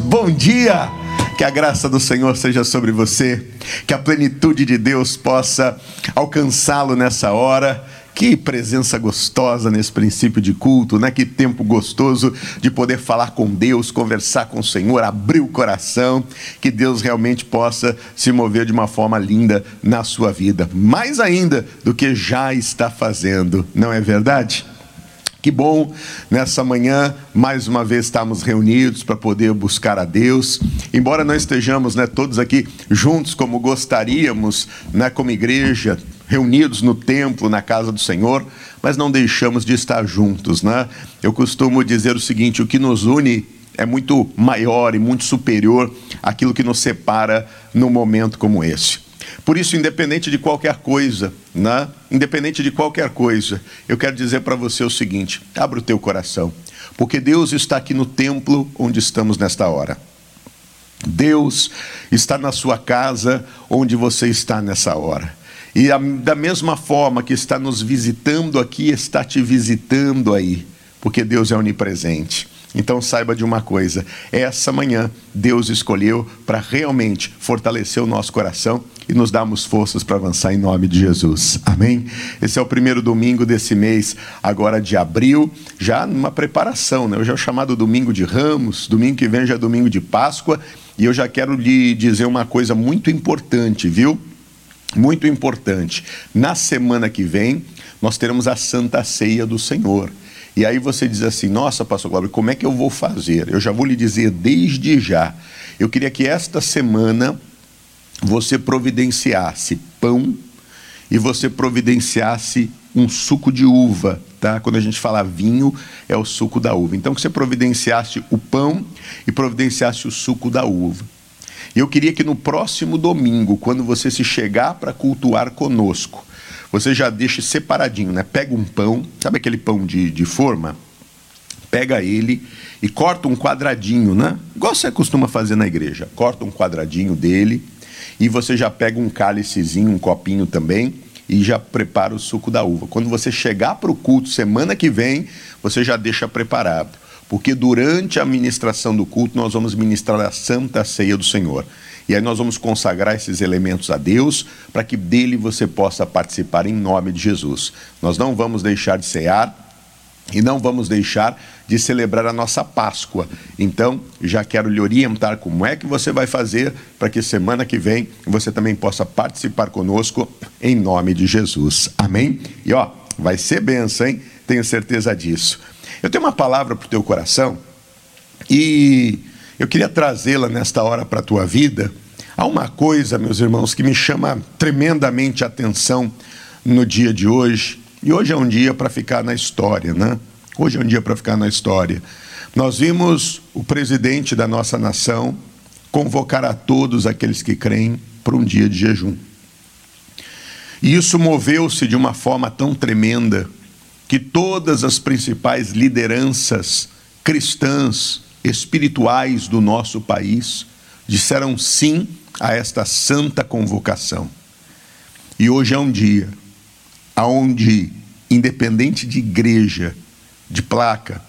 Bom dia! Que a graça do Senhor seja sobre você, que a plenitude de Deus possa alcançá-lo nessa hora. Que presença gostosa nesse princípio de culto, né? Que tempo gostoso de poder falar com Deus, conversar com o Senhor, abrir o coração, que Deus realmente possa se mover de uma forma linda na sua vida, mais ainda do que já está fazendo, não é verdade? Que bom nessa manhã, mais uma vez estamos reunidos para poder buscar a Deus. Embora não estejamos né, todos aqui juntos como gostaríamos, né, como igreja, reunidos no templo, na casa do Senhor, mas não deixamos de estar juntos. Né? Eu costumo dizer o seguinte: o que nos une é muito maior e muito superior àquilo que nos separa num momento como esse. Por isso, independente de qualquer coisa, né? independente de qualquer coisa, eu quero dizer para você o seguinte: abra o teu coração, porque Deus está aqui no templo onde estamos nesta hora. Deus está na sua casa onde você está nessa hora. E a, da mesma forma que está nos visitando aqui, está te visitando aí, porque Deus é onipresente. Então saiba de uma coisa: essa manhã Deus escolheu para realmente fortalecer o nosso coração e nos darmos forças para avançar em nome de Jesus. Amém? Esse é o primeiro domingo desse mês, agora de abril, já numa preparação, né? Hoje é o chamado domingo de Ramos, domingo que vem já é domingo de Páscoa, e eu já quero lhe dizer uma coisa muito importante, viu? Muito importante. Na semana que vem, nós teremos a Santa Ceia do Senhor. E aí você diz assim: nossa, Pastor Cláudio, como é que eu vou fazer? Eu já vou lhe dizer desde já. Eu queria que esta semana você providenciasse pão e você providenciasse um suco de uva, tá? Quando a gente fala vinho, é o suco da uva. Então que você providenciasse o pão e providenciasse o suco da uva. E eu queria que no próximo domingo, quando você se chegar para cultuar conosco, você já deixa separadinho, né? Pega um pão, sabe aquele pão de, de forma? Pega ele e corta um quadradinho, né? Igual você costuma fazer na igreja. Corta um quadradinho dele e você já pega um cálicezinho, um copinho também e já prepara o suco da uva. Quando você chegar para o culto semana que vem, você já deixa preparado. Porque durante a ministração do culto nós vamos ministrar a Santa Ceia do Senhor. E aí nós vamos consagrar esses elementos a Deus para que dele você possa participar em nome de Jesus. Nós não vamos deixar de cear e não vamos deixar de celebrar a nossa Páscoa. Então, já quero lhe orientar como é que você vai fazer para que semana que vem você também possa participar conosco em nome de Jesus. Amém? E ó, vai ser benção, hein? Tenho certeza disso. Eu tenho uma palavra para o teu coração e eu queria trazê-la nesta hora para a tua vida. Há uma coisa, meus irmãos, que me chama tremendamente a atenção no dia de hoje. E hoje é um dia para ficar na história, né? Hoje é um dia para ficar na história. Nós vimos o presidente da nossa nação convocar a todos aqueles que creem para um dia de jejum. E isso moveu-se de uma forma tão tremenda que todas as principais lideranças cristãs, espirituais do nosso país disseram sim a esta santa convocação. E hoje é um dia onde, independente de igreja, de placa,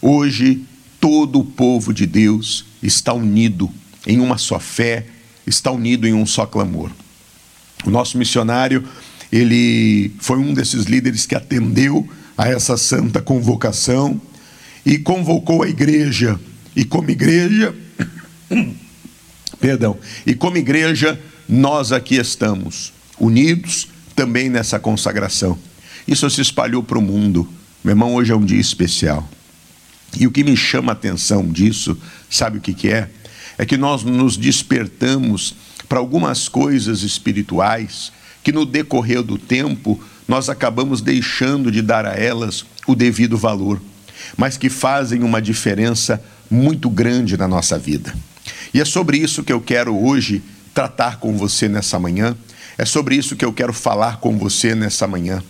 hoje todo o povo de Deus está unido em uma só fé, está unido em um só clamor. O nosso missionário, ele foi um desses líderes que atendeu a essa santa convocação e convocou a igreja. E como igreja, perdão, e como igreja, nós aqui estamos, unidos também nessa consagração. Isso se espalhou para o mundo. Meu irmão, hoje é um dia especial. E o que me chama a atenção disso, sabe o que, que é? É que nós nos despertamos para algumas coisas espirituais que no decorrer do tempo nós acabamos deixando de dar a elas o devido valor mas que fazem uma diferença muito grande na nossa vida. E é sobre isso que eu quero hoje tratar com você nessa manhã, é sobre isso que eu quero falar com você nessa manhã.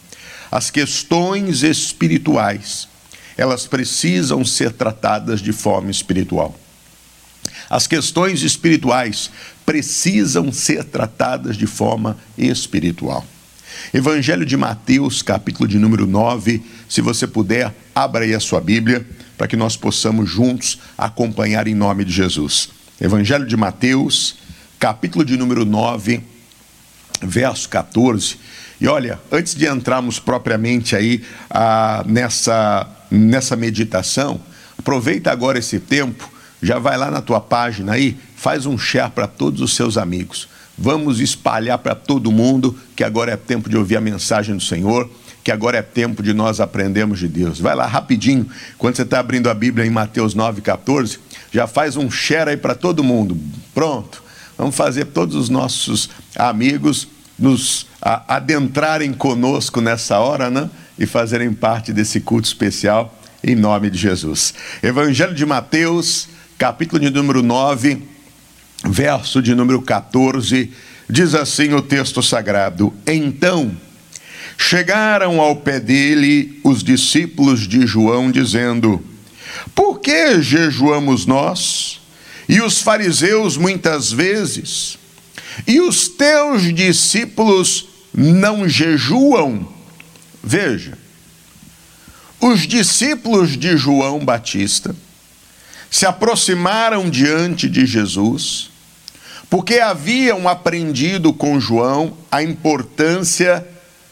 As questões espirituais, elas precisam ser tratadas de forma espiritual. As questões espirituais precisam ser tratadas de forma espiritual. Evangelho de Mateus, capítulo de número 9, se você puder, abra aí a sua Bíblia para que nós possamos juntos acompanhar em nome de Jesus. Evangelho de Mateus, capítulo de número 9, verso 14. E olha, antes de entrarmos propriamente aí ah, nessa, nessa meditação, aproveita agora esse tempo, já vai lá na tua página aí, faz um share para todos os seus amigos. Vamos espalhar para todo mundo que agora é tempo de ouvir a mensagem do Senhor, que agora é tempo de nós aprendermos de Deus. Vai lá rapidinho, quando você está abrindo a Bíblia em Mateus 9,14, já faz um share aí para todo mundo. Pronto. Vamos fazer todos os nossos amigos nos adentrarem conosco nessa hora, né? E fazerem parte desse culto especial em nome de Jesus. Evangelho de Mateus, capítulo de número 9, verso de número 14, diz assim o texto sagrado: Então chegaram ao pé dele os discípulos de João, dizendo: Por que jejuamos nós? E os fariseus muitas vezes? E os teus discípulos não jejuam? Veja, os discípulos de João Batista se aproximaram diante de Jesus, porque haviam aprendido com João a importância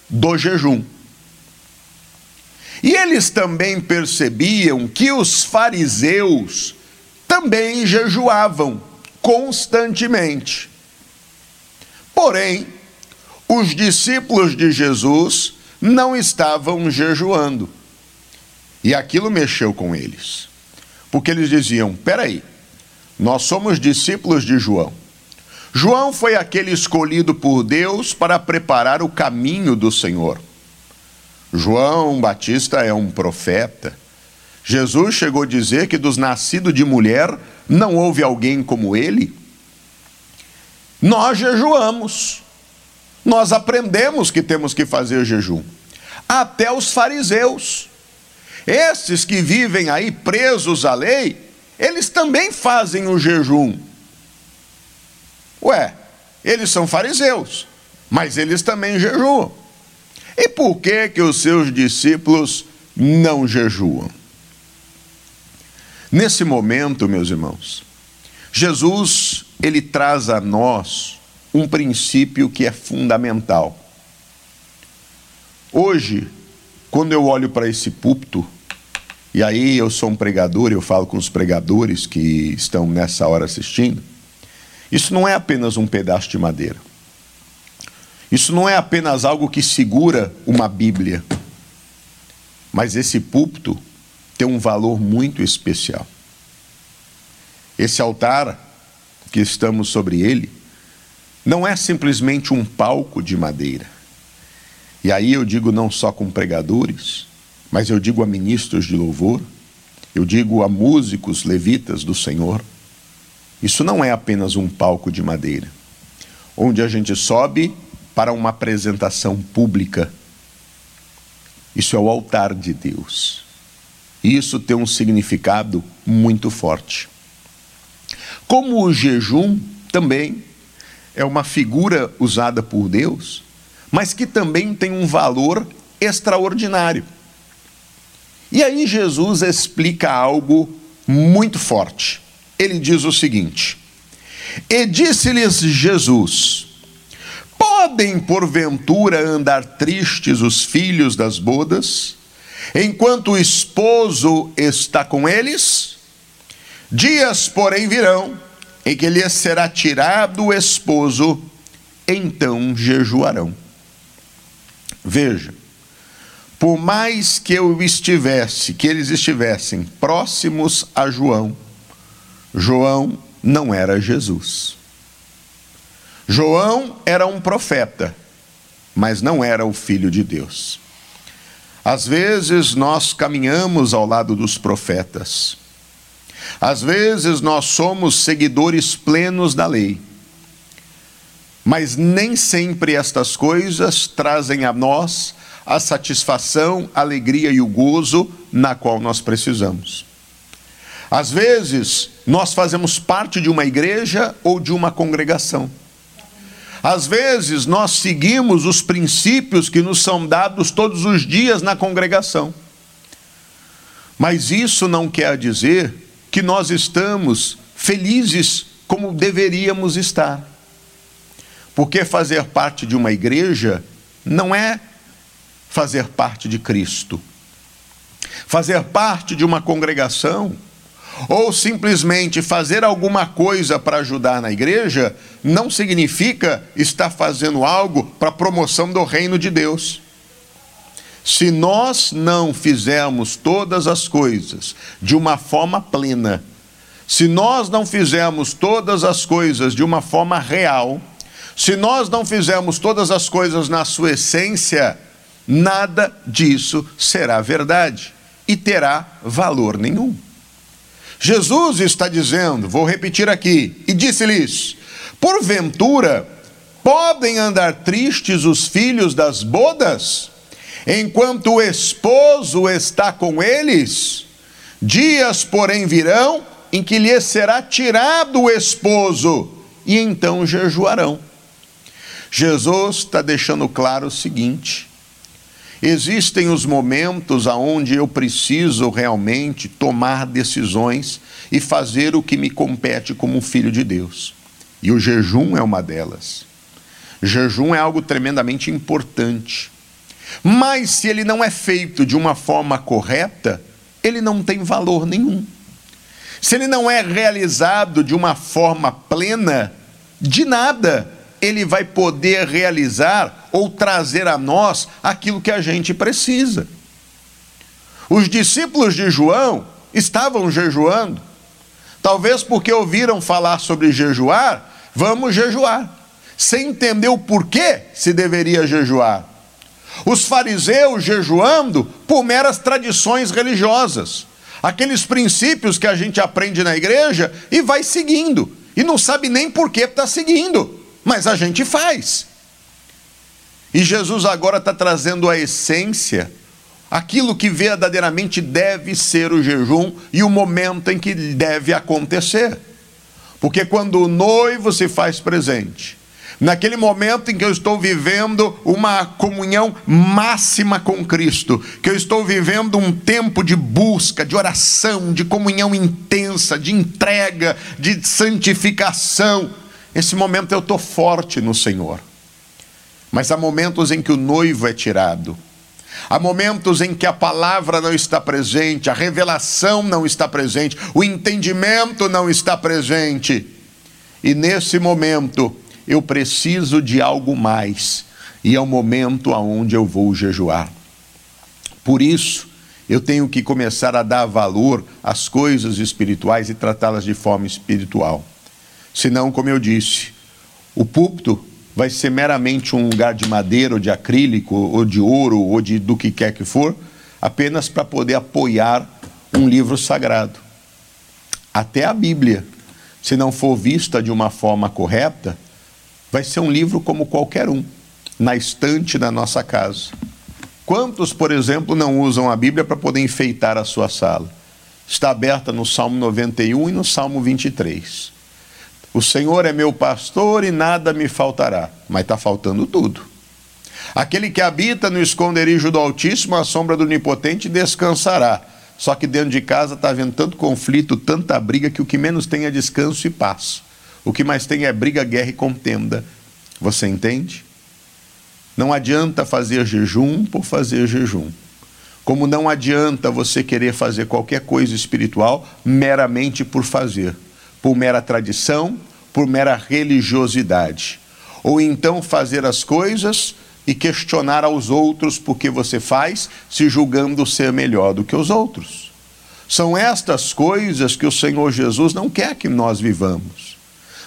do jejum. E eles também percebiam que os fariseus também jejuavam constantemente. Porém, os discípulos de Jesus não estavam jejuando. E aquilo mexeu com eles. Porque eles diziam: peraí, nós somos discípulos de João. João foi aquele escolhido por Deus para preparar o caminho do Senhor. João Batista é um profeta. Jesus chegou a dizer que dos nascidos de mulher não houve alguém como ele. Nós jejuamos. Nós aprendemos que temos que fazer jejum. Até os fariseus, esses que vivem aí presos à lei, eles também fazem o jejum. Ué, eles são fariseus, mas eles também jejuam. E por que que os seus discípulos não jejuam? Nesse momento, meus irmãos, Jesus ele traz a nós um princípio que é fundamental. Hoje, quando eu olho para esse púlpito, e aí eu sou um pregador, eu falo com os pregadores que estão nessa hora assistindo, isso não é apenas um pedaço de madeira. Isso não é apenas algo que segura uma Bíblia. Mas esse púlpito tem um valor muito especial. Esse altar que estamos sobre ele, não é simplesmente um palco de madeira. E aí eu digo não só com pregadores, mas eu digo a ministros de louvor, eu digo a músicos levitas do Senhor. Isso não é apenas um palco de madeira, onde a gente sobe para uma apresentação pública. Isso é o altar de Deus. E isso tem um significado muito forte. Como o jejum também é uma figura usada por Deus, mas que também tem um valor extraordinário. E aí Jesus explica algo muito forte. Ele diz o seguinte: E disse-lhes Jesus: Podem porventura andar tristes os filhos das bodas, enquanto o esposo está com eles? Dias, porém, virão em que lhes será tirado o esposo, então jejuarão. Veja, por mais que eu estivesse, que eles estivessem próximos a João, João não era Jesus. João era um profeta, mas não era o filho de Deus. Às vezes nós caminhamos ao lado dos profetas, às vezes nós somos seguidores plenos da lei, mas nem sempre estas coisas trazem a nós a satisfação, a alegria e o gozo na qual nós precisamos. Às vezes, nós fazemos parte de uma igreja ou de uma congregação. Às vezes, nós seguimos os princípios que nos são dados todos os dias na congregação. Mas isso não quer dizer que nós estamos felizes como deveríamos estar. Porque fazer parte de uma igreja não é fazer parte de Cristo. Fazer parte de uma congregação ou simplesmente fazer alguma coisa para ajudar na igreja não significa estar fazendo algo para a promoção do reino de Deus. Se nós não fizermos todas as coisas de uma forma plena, se nós não fizermos todas as coisas de uma forma real, se nós não fizermos todas as coisas na sua essência, nada disso será verdade e terá valor nenhum. Jesus está dizendo, vou repetir aqui, e disse-lhes: Porventura, podem andar tristes os filhos das bodas, enquanto o esposo está com eles? Dias, porém, virão em que lhes será tirado o esposo, e então jejuarão. Jesus está deixando claro o seguinte: existem os momentos aonde eu preciso realmente tomar decisões e fazer o que me compete como filho de Deus. E o jejum é uma delas. Jejum é algo tremendamente importante. Mas se ele não é feito de uma forma correta, ele não tem valor nenhum. Se ele não é realizado de uma forma plena, de nada ele vai poder realizar ou trazer a nós aquilo que a gente precisa. Os discípulos de João estavam jejuando, talvez porque ouviram falar sobre jejuar, vamos jejuar, sem entender o porquê se deveria jejuar. Os fariseus jejuando por meras tradições religiosas, aqueles princípios que a gente aprende na igreja e vai seguindo, e não sabe nem por que está seguindo mas a gente faz. E Jesus agora está trazendo a essência, aquilo que verdadeiramente deve ser o jejum e o momento em que deve acontecer. Porque quando o noivo se faz presente, naquele momento em que eu estou vivendo uma comunhão máxima com Cristo, que eu estou vivendo um tempo de busca, de oração, de comunhão intensa, de entrega, de santificação, esse momento eu estou forte no Senhor. Mas há momentos em que o noivo é tirado. Há momentos em que a palavra não está presente, a revelação não está presente, o entendimento não está presente. E nesse momento eu preciso de algo mais. E é o momento aonde eu vou jejuar. Por isso, eu tenho que começar a dar valor às coisas espirituais e tratá-las de forma espiritual. Senão, como eu disse, o púlpito vai ser meramente um lugar de madeira, ou de acrílico, ou de ouro, ou de do que quer que for, apenas para poder apoiar um livro sagrado. Até a Bíblia, se não for vista de uma forma correta, vai ser um livro como qualquer um, na estante da nossa casa. Quantos, por exemplo, não usam a Bíblia para poder enfeitar a sua sala? Está aberta no Salmo 91 e no Salmo 23. O Senhor é meu pastor e nada me faltará. Mas está faltando tudo. Aquele que habita no esconderijo do Altíssimo, a sombra do Onipotente, descansará. Só que dentro de casa está havendo tanto conflito, tanta briga, que o que menos tem é descanso e paz. O que mais tem é briga, guerra e contenda. Você entende? Não adianta fazer jejum por fazer jejum. Como não adianta você querer fazer qualquer coisa espiritual meramente por fazer por mera tradição, por mera religiosidade. Ou então fazer as coisas e questionar aos outros por que você faz, se julgando ser melhor do que os outros. São estas coisas que o Senhor Jesus não quer que nós vivamos.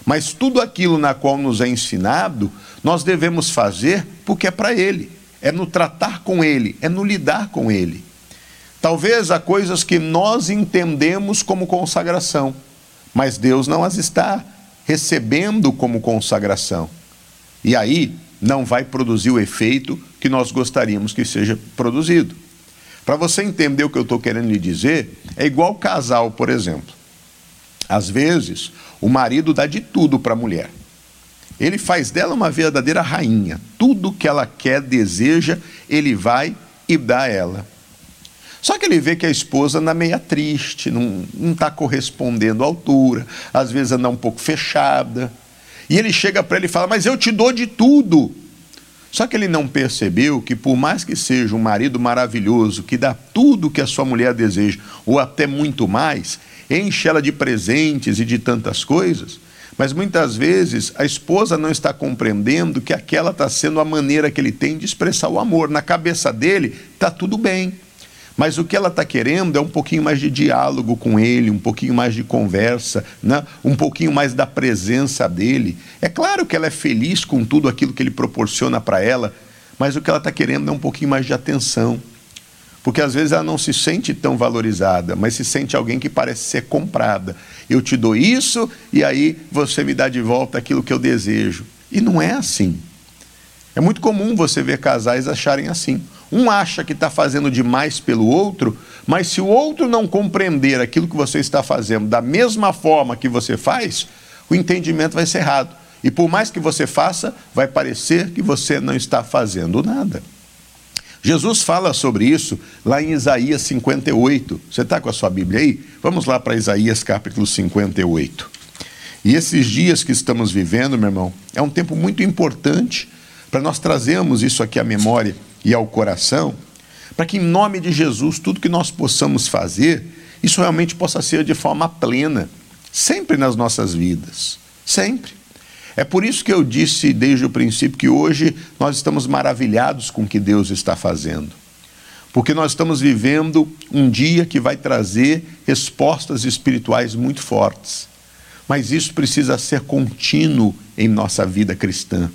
Mas tudo aquilo na qual nos é ensinado, nós devemos fazer porque é para Ele, é no tratar com Ele, é no lidar com Ele. Talvez há coisas que nós entendemos como consagração mas Deus não as está recebendo como consagração. E aí não vai produzir o efeito que nós gostaríamos que seja produzido. Para você entender o que eu estou querendo lhe dizer, é igual casal, por exemplo. Às vezes, o marido dá de tudo para a mulher. Ele faz dela uma verdadeira rainha. Tudo que ela quer, deseja, ele vai e dá a ela. Só que ele vê que a esposa anda meia triste, não está correspondendo à altura, às vezes anda um pouco fechada. E ele chega para ele e fala: Mas eu te dou de tudo. Só que ele não percebeu que, por mais que seja um marido maravilhoso, que dá tudo que a sua mulher deseja, ou até muito mais, enche ela de presentes e de tantas coisas, mas muitas vezes a esposa não está compreendendo que aquela está sendo a maneira que ele tem de expressar o amor. Na cabeça dele está tudo bem. Mas o que ela está querendo é um pouquinho mais de diálogo com ele, um pouquinho mais de conversa, né? um pouquinho mais da presença dele. É claro que ela é feliz com tudo aquilo que ele proporciona para ela, mas o que ela está querendo é um pouquinho mais de atenção. Porque às vezes ela não se sente tão valorizada, mas se sente alguém que parece ser comprada. Eu te dou isso e aí você me dá de volta aquilo que eu desejo. E não é assim. É muito comum você ver casais acharem assim. Um acha que está fazendo demais pelo outro, mas se o outro não compreender aquilo que você está fazendo da mesma forma que você faz, o entendimento vai ser errado. E por mais que você faça, vai parecer que você não está fazendo nada. Jesus fala sobre isso lá em Isaías 58. Você está com a sua Bíblia aí? Vamos lá para Isaías capítulo 58. E esses dias que estamos vivendo, meu irmão, é um tempo muito importante para nós trazermos isso aqui à memória e ao coração, para que em nome de Jesus tudo que nós possamos fazer, isso realmente possa ser de forma plena, sempre nas nossas vidas, sempre. É por isso que eu disse desde o princípio que hoje nós estamos maravilhados com o que Deus está fazendo. Porque nós estamos vivendo um dia que vai trazer respostas espirituais muito fortes. Mas isso precisa ser contínuo em nossa vida cristã.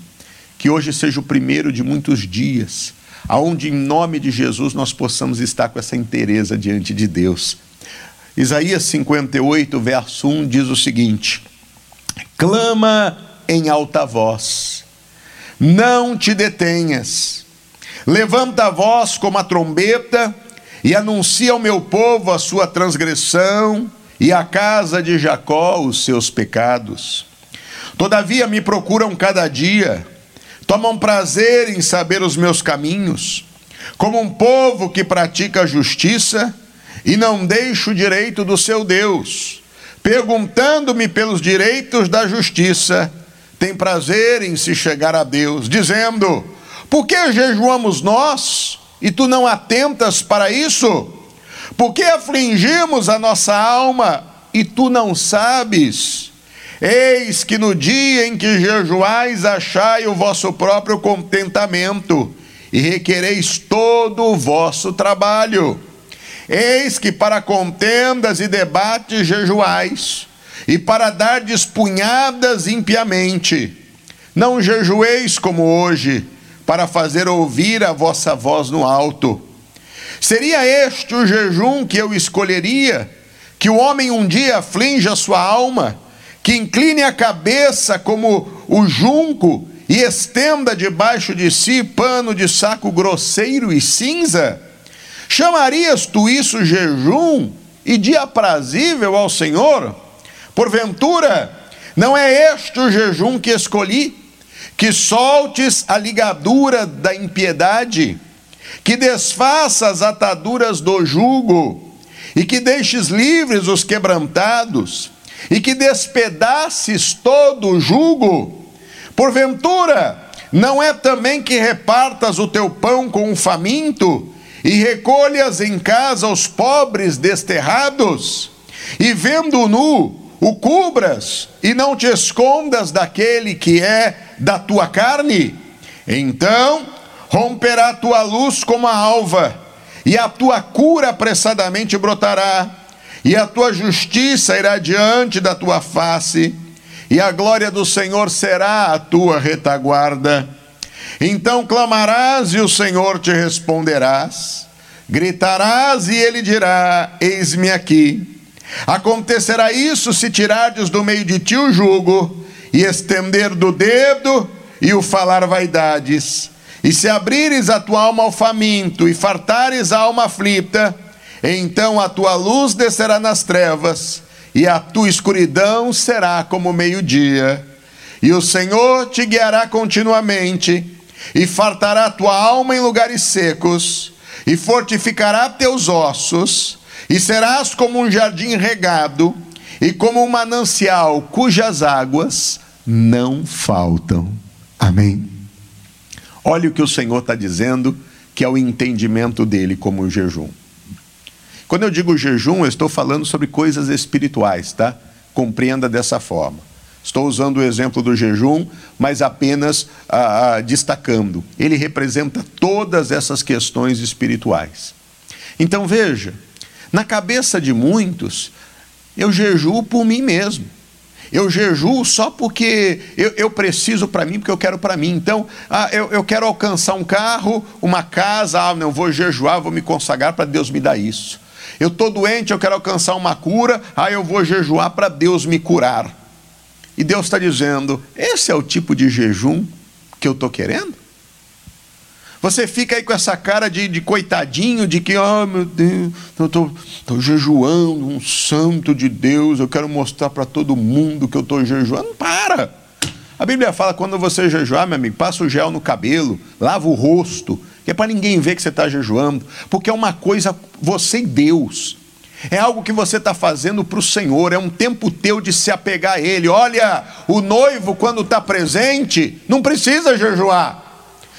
Que hoje seja o primeiro de muitos dias aonde em nome de Jesus nós possamos estar com essa inteireza diante de Deus. Isaías 58, verso 1 diz o seguinte: Clama em alta voz, não te detenhas, levanta a voz como a trombeta e anuncia ao meu povo a sua transgressão e à casa de Jacó os seus pecados. Todavia me procuram cada dia, tomam prazer em saber os meus caminhos, como um povo que pratica a justiça e não deixa o direito do seu Deus, perguntando-me pelos direitos da justiça, tem prazer em se chegar a Deus, dizendo: Por que jejuamos nós e tu não atentas para isso? Por que afligimos a nossa alma e tu não sabes? Eis que no dia em que jejuais, achai o vosso próprio contentamento e requereis todo o vosso trabalho. Eis que para contendas e debates jejuais, e para dar despunhadas impiamente. Não jejueis como hoje, para fazer ouvir a vossa voz no alto. Seria este o jejum que eu escolheria? Que o homem um dia aflinja sua alma? Que incline a cabeça como o junco e estenda debaixo de si pano de saco grosseiro e cinza? Chamarias tu isso jejum e dia aprazível ao Senhor? Porventura, não é este o jejum que escolhi? Que soltes a ligadura da impiedade, que desfaça as ataduras do jugo, e que deixes livres os quebrantados, e que despedaces todo o jugo? Porventura, não é também que repartas o teu pão com o faminto e recolhas em casa os pobres desterrados? E vendo nu, o cubras e não te escondas daquele que é da tua carne? Então romperá a tua luz como a alva, e a tua cura apressadamente brotará e a tua justiça irá diante da tua face, e a glória do Senhor será a tua retaguarda. Então clamarás e o Senhor te responderás, gritarás e ele dirá: Eis-me aqui. Acontecerá isso se tirardes do meio de ti o jugo, e estender do dedo e o falar vaidades, e se abrires a tua alma ao faminto e fartares a alma aflita, então a tua luz descerá nas trevas, e a tua escuridão será como meio-dia. E o Senhor te guiará continuamente, e fartará a tua alma em lugares secos, e fortificará teus ossos, e serás como um jardim regado, e como um manancial cujas águas não faltam. Amém. Olha o que o Senhor está dizendo, que é o entendimento dele como o jejum. Quando eu digo jejum, eu estou falando sobre coisas espirituais, tá? Compreenda dessa forma. Estou usando o exemplo do jejum, mas apenas ah, ah, destacando. Ele representa todas essas questões espirituais. Então veja, na cabeça de muitos, eu jejuo por mim mesmo. Eu jejuo só porque eu, eu preciso para mim, porque eu quero para mim. Então, ah, eu, eu quero alcançar um carro, uma casa, ah, não, vou jejuar, vou me consagrar para Deus me dar isso. Eu estou doente, eu quero alcançar uma cura, ah, eu vou jejuar para Deus me curar. E Deus está dizendo: esse é o tipo de jejum que eu estou querendo? Você fica aí com essa cara de, de coitadinho, de que, oh meu Deus, eu estou jejuando, um santo de Deus, eu quero mostrar para todo mundo que eu estou jejuando. Para! A Bíblia fala quando você jejuar, meu amigo, passa o gel no cabelo, lava o rosto, é para ninguém ver que você está jejuando, porque é uma coisa, você e Deus. É algo que você está fazendo para o Senhor, é um tempo teu de se apegar a Ele. Olha, o noivo, quando está presente, não precisa jejuar.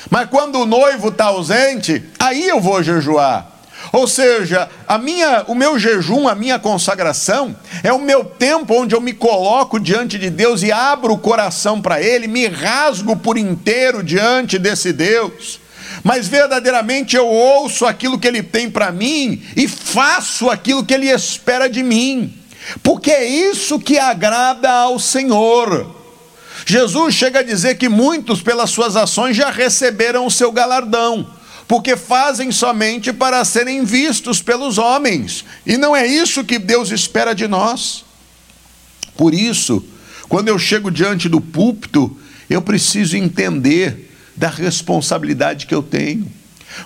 Mas quando o noivo está ausente, aí eu vou jejuar. Ou seja, a minha, o meu jejum, a minha consagração, é o meu tempo onde eu me coloco diante de Deus e abro o coração para Ele, me rasgo por inteiro diante desse Deus. Mas verdadeiramente eu ouço aquilo que Ele tem para mim e faço aquilo que Ele espera de mim, porque é isso que agrada ao Senhor. Jesus chega a dizer que muitos, pelas suas ações, já receberam o seu galardão, porque fazem somente para serem vistos pelos homens, e não é isso que Deus espera de nós. Por isso, quando eu chego diante do púlpito, eu preciso entender da responsabilidade que eu tenho.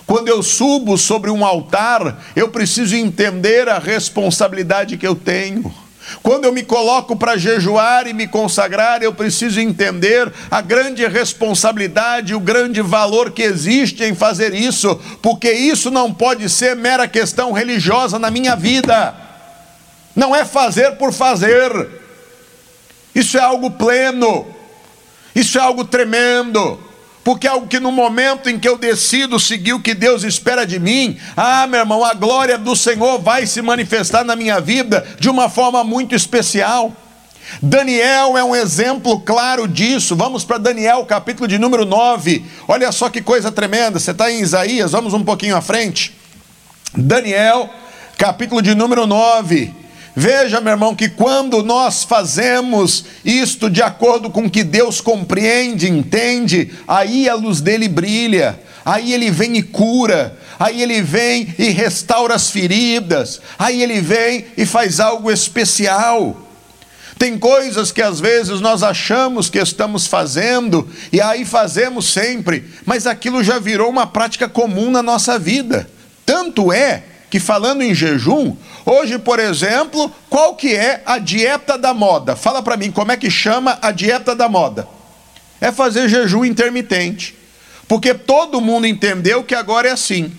Quando eu subo sobre um altar, eu preciso entender a responsabilidade que eu tenho. Quando eu me coloco para jejuar e me consagrar, eu preciso entender a grande responsabilidade, o grande valor que existe em fazer isso, porque isso não pode ser mera questão religiosa na minha vida. Não é fazer por fazer. Isso é algo pleno. Isso é algo tremendo porque é algo que no momento em que eu decido seguir o que Deus espera de mim, ah, meu irmão, a glória do Senhor vai se manifestar na minha vida de uma forma muito especial. Daniel é um exemplo claro disso. Vamos para Daniel, capítulo de número 9. Olha só que coisa tremenda. Você está em Isaías, vamos um pouquinho à frente. Daniel, capítulo de número 9. Veja, meu irmão, que quando nós fazemos isto de acordo com o que Deus compreende, entende, aí a luz dele brilha, aí ele vem e cura, aí ele vem e restaura as feridas, aí ele vem e faz algo especial. Tem coisas que às vezes nós achamos que estamos fazendo, e aí fazemos sempre, mas aquilo já virou uma prática comum na nossa vida. Tanto é que falando em jejum, hoje, por exemplo, qual que é a dieta da moda? Fala para mim, como é que chama a dieta da moda? É fazer jejum intermitente. Porque todo mundo entendeu que agora é assim.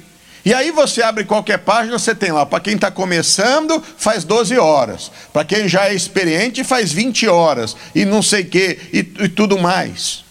E aí você abre qualquer página, você tem lá, para quem está começando, faz 12 horas. Para quem já é experiente, faz 20 horas. E não sei o quê, e, e tudo mais.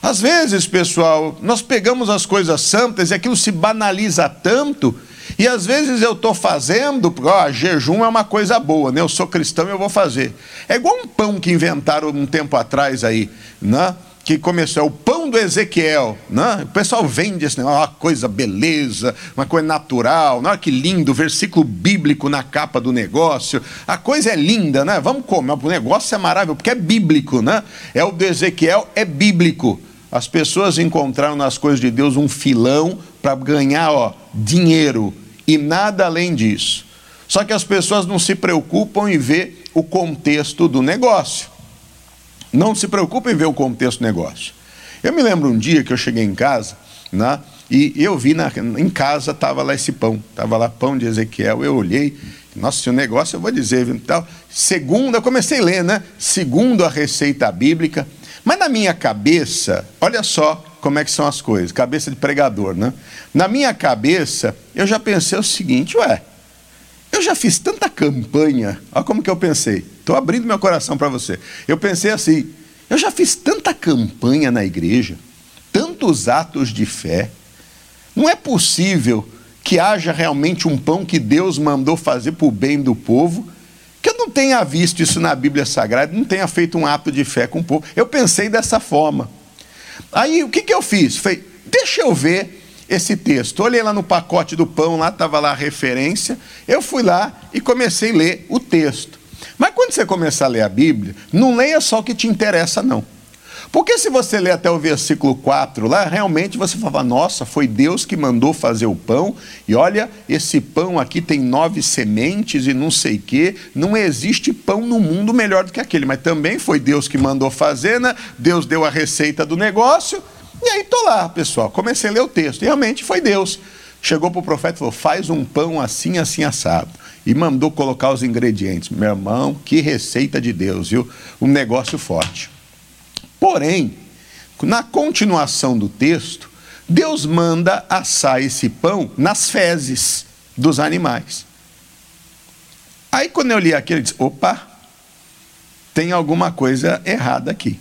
Às vezes, pessoal, nós pegamos as coisas santas e aquilo se banaliza tanto e às vezes eu estou fazendo, porque ó, jejum é uma coisa boa, né? Eu sou cristão e eu vou fazer. É igual um pão que inventaram um tempo atrás aí, né? que começou, é o pão do Ezequiel, né? o pessoal vende esse negócio, uma coisa beleza, uma coisa natural, não, que lindo, versículo bíblico na capa do negócio, a coisa é linda, né? vamos comer, o negócio é maravilhoso, porque é bíblico, né? é o do Ezequiel, é bíblico, as pessoas encontraram nas coisas de Deus um filão para ganhar ó, dinheiro, e nada além disso. Só que as pessoas não se preocupam em ver o contexto do negócio. Não se preocupam em ver o contexto do negócio. Eu me lembro um dia que eu cheguei em casa, né, e eu vi na, em casa estava lá esse pão, estava lá pão de Ezequiel. Eu olhei, nossa, esse negócio eu vou dizer, tal. Segundo, eu comecei a ler, né? Segundo a receita bíblica, mas na minha cabeça, olha só como é que são as coisas, cabeça de pregador, né? Na minha cabeça, eu já pensei o seguinte, ué, eu já fiz tanta campanha, olha como que eu pensei, estou abrindo meu coração para você. Eu pensei assim, eu já fiz tanta campanha na igreja, tantos atos de fé, não é possível que haja realmente um pão que Deus mandou fazer para o bem do povo, que eu não tenha visto isso na Bíblia Sagrada, não tenha feito um ato de fé com o povo. Eu pensei dessa forma. Aí o que, que eu fiz? Falei, deixa eu ver esse texto. Olhei lá no pacote do pão, lá estava lá a referência. Eu fui lá e comecei a ler o texto. Mas quando você começar a ler a Bíblia, não leia só o que te interessa, não. Porque se você ler até o versículo 4 lá, realmente você fala, nossa, foi Deus que mandou fazer o pão, e olha, esse pão aqui tem nove sementes e não sei o quê, não existe pão no mundo melhor do que aquele, mas também foi Deus que mandou fazer, né? Deus deu a receita do negócio, e aí tô lá, pessoal, comecei a ler o texto, e realmente foi Deus. Chegou para o profeta e falou: faz um pão assim, assim, assado. E mandou colocar os ingredientes. Meu irmão, que receita de Deus, viu? Um negócio forte. Porém, na continuação do texto, Deus manda assar esse pão nas fezes dos animais. Aí quando eu li aquilo, eu disse: opa, tem alguma coisa errada aqui.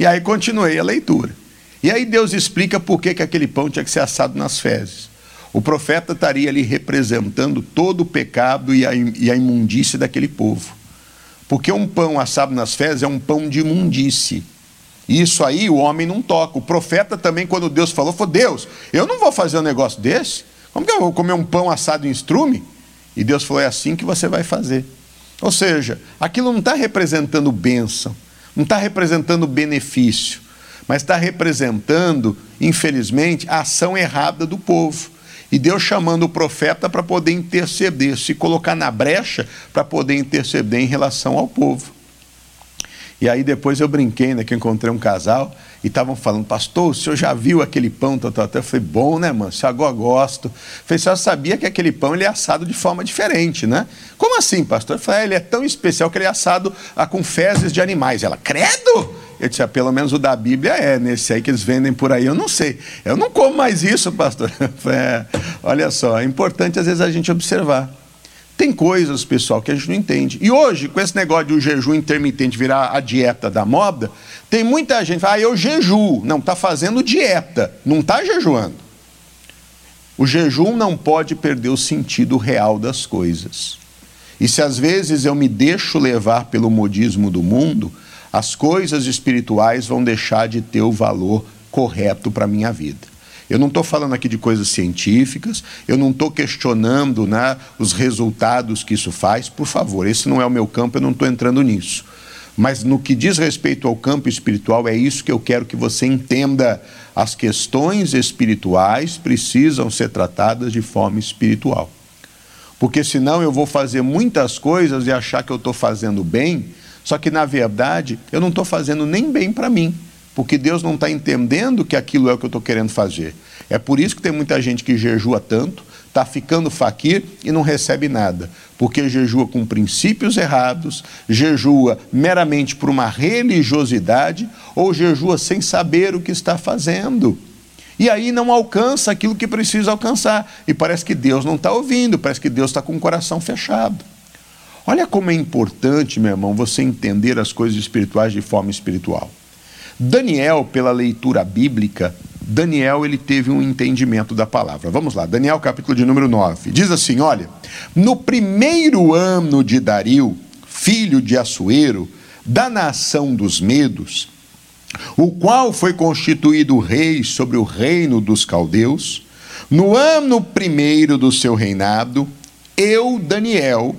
E aí continuei a leitura. E aí Deus explica por que, que aquele pão tinha que ser assado nas fezes. O profeta estaria ali representando todo o pecado e a, e a imundície daquele povo. Porque um pão assado nas fezes é um pão de imundície. Isso aí o homem não toca. O profeta também, quando Deus falou, falou: Deus, eu não vou fazer um negócio desse. Como que eu vou comer um pão assado em estrume? E Deus falou: é assim que você vai fazer. Ou seja, aquilo não está representando bênção, não está representando benefício, mas está representando, infelizmente, a ação errada do povo. E Deus chamando o profeta para poder interceder, se colocar na brecha para poder interceder em relação ao povo. E aí depois eu brinquei, né, que eu encontrei um casal e estavam falando, pastor, o senhor já viu aquele pão? Tá, tá, tá. Eu falei, bom, né, mano? Se agora gosto. Eu falei, senhor sabia que aquele pão ele é assado de forma diferente, né? Como assim, pastor? Eu falei, ah, ele é tão especial que ele é assado ah, com fezes de animais. Ela, credo! Eu disse, ah, pelo menos o da Bíblia é, nesse aí que eles vendem por aí, eu não sei. Eu não como mais isso, pastor. Falei, é, olha só, é importante às vezes a gente observar. Tem coisas, pessoal, que a gente não entende. E hoje, com esse negócio de o jejum intermitente virar a dieta da moda, tem muita gente que fala, ah, eu jejuo. Não, está fazendo dieta, não está jejuando. O jejum não pode perder o sentido real das coisas. E se às vezes eu me deixo levar pelo modismo do mundo, as coisas espirituais vão deixar de ter o valor correto para a minha vida. Eu não estou falando aqui de coisas científicas, eu não estou questionando né, os resultados que isso faz, por favor, esse não é o meu campo, eu não estou entrando nisso. Mas no que diz respeito ao campo espiritual, é isso que eu quero que você entenda. As questões espirituais precisam ser tratadas de forma espiritual. Porque senão eu vou fazer muitas coisas e achar que eu estou fazendo bem, só que na verdade eu não estou fazendo nem bem para mim porque Deus não está entendendo que aquilo é o que eu estou querendo fazer. É por isso que tem muita gente que jejua tanto, está ficando faquir e não recebe nada, porque jejua com princípios errados, jejua meramente por uma religiosidade ou jejua sem saber o que está fazendo. E aí não alcança aquilo que precisa alcançar. E parece que Deus não está ouvindo, parece que Deus está com o coração fechado. Olha como é importante, meu irmão, você entender as coisas espirituais de forma espiritual. Daniel, pela leitura bíblica, Daniel ele teve um entendimento da palavra. Vamos lá, Daniel capítulo de número 9. Diz assim: olha, no primeiro ano de Dario, filho de Assuero, da nação dos Medos, o qual foi constituído rei sobre o reino dos caldeus, no ano primeiro do seu reinado, eu, Daniel,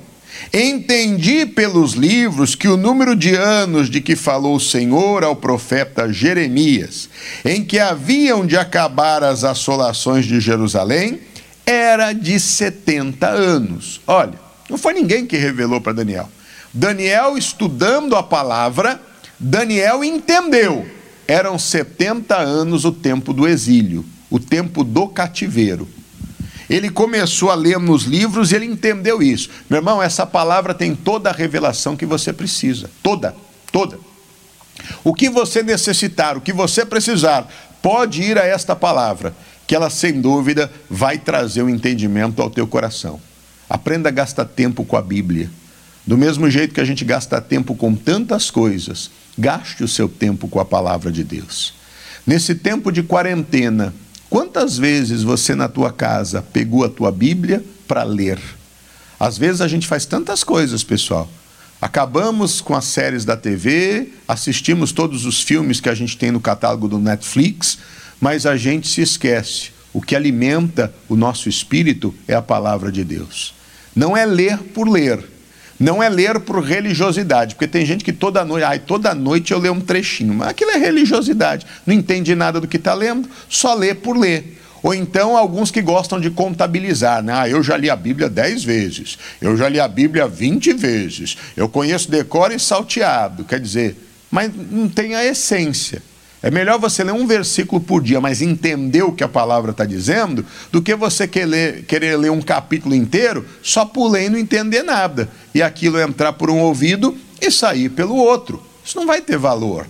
Entendi pelos livros que o número de anos de que falou o Senhor ao profeta Jeremias, em que haviam de acabar as assolações de Jerusalém, era de 70 anos. Olha, não foi ninguém que revelou para Daniel. Daniel, estudando a palavra, Daniel entendeu. Eram 70 anos o tempo do exílio, o tempo do cativeiro. Ele começou a ler nos livros e ele entendeu isso. Meu irmão, essa palavra tem toda a revelação que você precisa. Toda, toda. O que você necessitar, o que você precisar pode ir a esta palavra, que ela sem dúvida vai trazer o um entendimento ao teu coração. Aprenda a gastar tempo com a Bíblia. Do mesmo jeito que a gente gasta tempo com tantas coisas, gaste o seu tempo com a palavra de Deus. Nesse tempo de quarentena, quantas vezes você na tua casa pegou a tua Bíblia para ler? Às vezes a gente faz tantas coisas, pessoal. Acabamos com as séries da TV, assistimos todos os filmes que a gente tem no catálogo do Netflix, mas a gente se esquece. O que alimenta o nosso espírito é a palavra de Deus. Não é ler por ler, não é ler por religiosidade, porque tem gente que toda noite, ai, toda noite eu leio um trechinho, mas aquilo é religiosidade, não entende nada do que está lendo, só lê por ler. Ou então alguns que gostam de contabilizar, né? Ah, eu já li a Bíblia dez vezes, eu já li a Bíblia vinte vezes, eu conheço decor e salteado, quer dizer, mas não tem a essência. É melhor você ler um versículo por dia, mas entender o que a palavra está dizendo, do que você querer, querer ler um capítulo inteiro só por ler e não entender nada. E aquilo entrar por um ouvido e sair pelo outro. Isso não vai ter valor.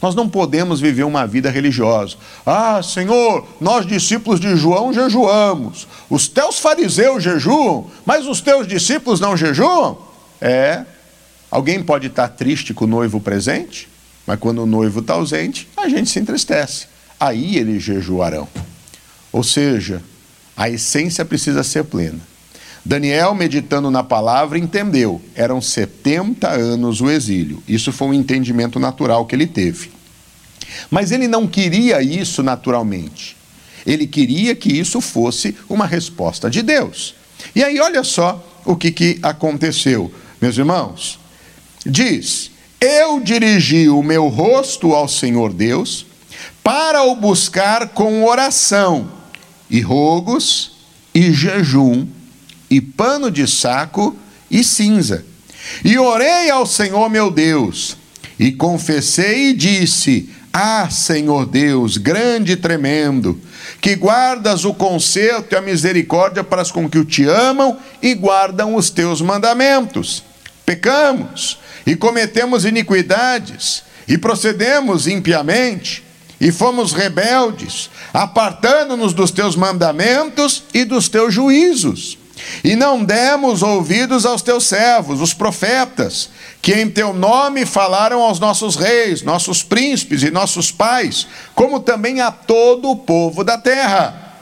Nós não podemos viver uma vida religiosa. Ah, Senhor, nós discípulos de João jejuamos. Os teus fariseus jejuam, mas os teus discípulos não jejuam? É. Alguém pode estar triste com o noivo presente, mas quando o noivo está ausente, a gente se entristece. Aí eles jejuarão. Ou seja, a essência precisa ser plena. Daniel, meditando na palavra, entendeu. Eram 70 anos o exílio. Isso foi um entendimento natural que ele teve. Mas ele não queria isso naturalmente. Ele queria que isso fosse uma resposta de Deus. E aí, olha só o que, que aconteceu, meus irmãos. Diz: Eu dirigi o meu rosto ao Senhor Deus para o buscar com oração e rogos e jejum e pano de saco e cinza. E orei ao Senhor meu Deus, e confessei e disse: Ah, Senhor Deus, grande e tremendo, que guardas o conserto e a misericórdia para as com que o te amam e guardam os teus mandamentos. Pecamos e cometemos iniquidades e procedemos impiamente e fomos rebeldes, apartando-nos dos teus mandamentos e dos teus juízos. E não demos ouvidos aos teus servos, os profetas, que em teu nome falaram aos nossos reis, nossos príncipes e nossos pais, como também a todo o povo da terra.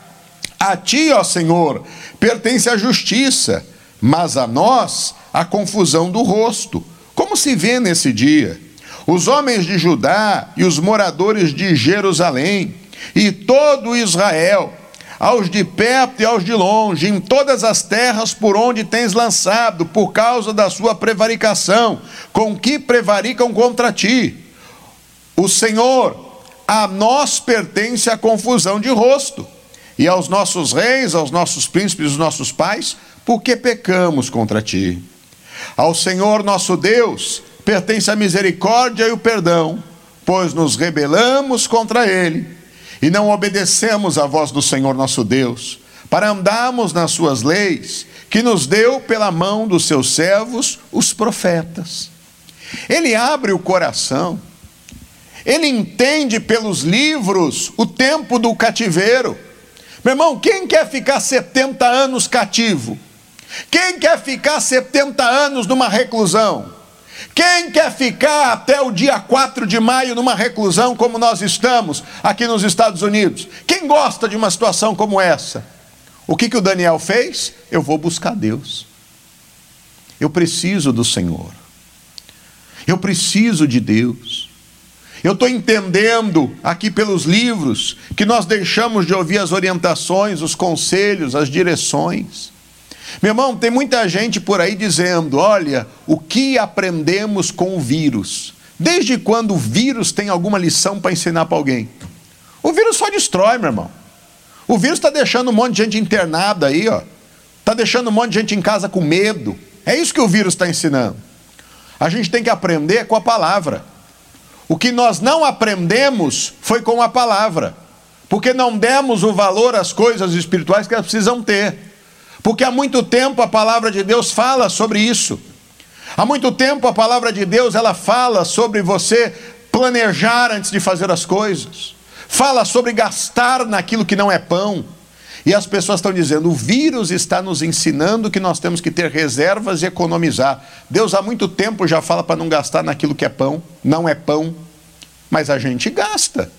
A ti, ó Senhor, pertence a justiça, mas a nós a confusão do rosto, como se vê nesse dia. Os homens de Judá e os moradores de Jerusalém, e todo Israel, aos de perto e aos de longe, em todas as terras por onde tens lançado, por causa da sua prevaricação, com que prevaricam contra ti. O Senhor, a nós pertence a confusão de rosto, e aos nossos reis, aos nossos príncipes, aos nossos pais, porque pecamos contra ti. Ao Senhor nosso Deus pertence a misericórdia e o perdão, pois nos rebelamos contra ele e não obedecemos à voz do Senhor nosso Deus, para andarmos nas suas leis, que nos deu pela mão dos seus servos, os profetas. Ele abre o coração, ele entende pelos livros o tempo do cativeiro. Meu irmão, quem quer ficar 70 anos cativo? Quem quer ficar 70 anos numa reclusão? Quem quer ficar até o dia 4 de maio numa reclusão como nós estamos aqui nos Estados Unidos? Quem gosta de uma situação como essa? O que, que o Daniel fez? Eu vou buscar Deus. Eu preciso do Senhor. Eu preciso de Deus. Eu estou entendendo aqui pelos livros que nós deixamos de ouvir as orientações, os conselhos, as direções. Meu irmão, tem muita gente por aí dizendo: olha, o que aprendemos com o vírus? Desde quando o vírus tem alguma lição para ensinar para alguém? O vírus só destrói, meu irmão. O vírus está deixando um monte de gente internada aí, ó. Está deixando um monte de gente em casa com medo. É isso que o vírus está ensinando. A gente tem que aprender com a palavra. O que nós não aprendemos foi com a palavra, porque não demos o valor às coisas espirituais que elas precisam ter. Porque há muito tempo a palavra de Deus fala sobre isso. Há muito tempo a palavra de Deus ela fala sobre você planejar antes de fazer as coisas. fala sobre gastar naquilo que não é pão. E as pessoas estão dizendo: o vírus está nos ensinando que nós temos que ter reservas e economizar. Deus há muito tempo já fala para não gastar naquilo que é pão, não é pão, mas a gente gasta.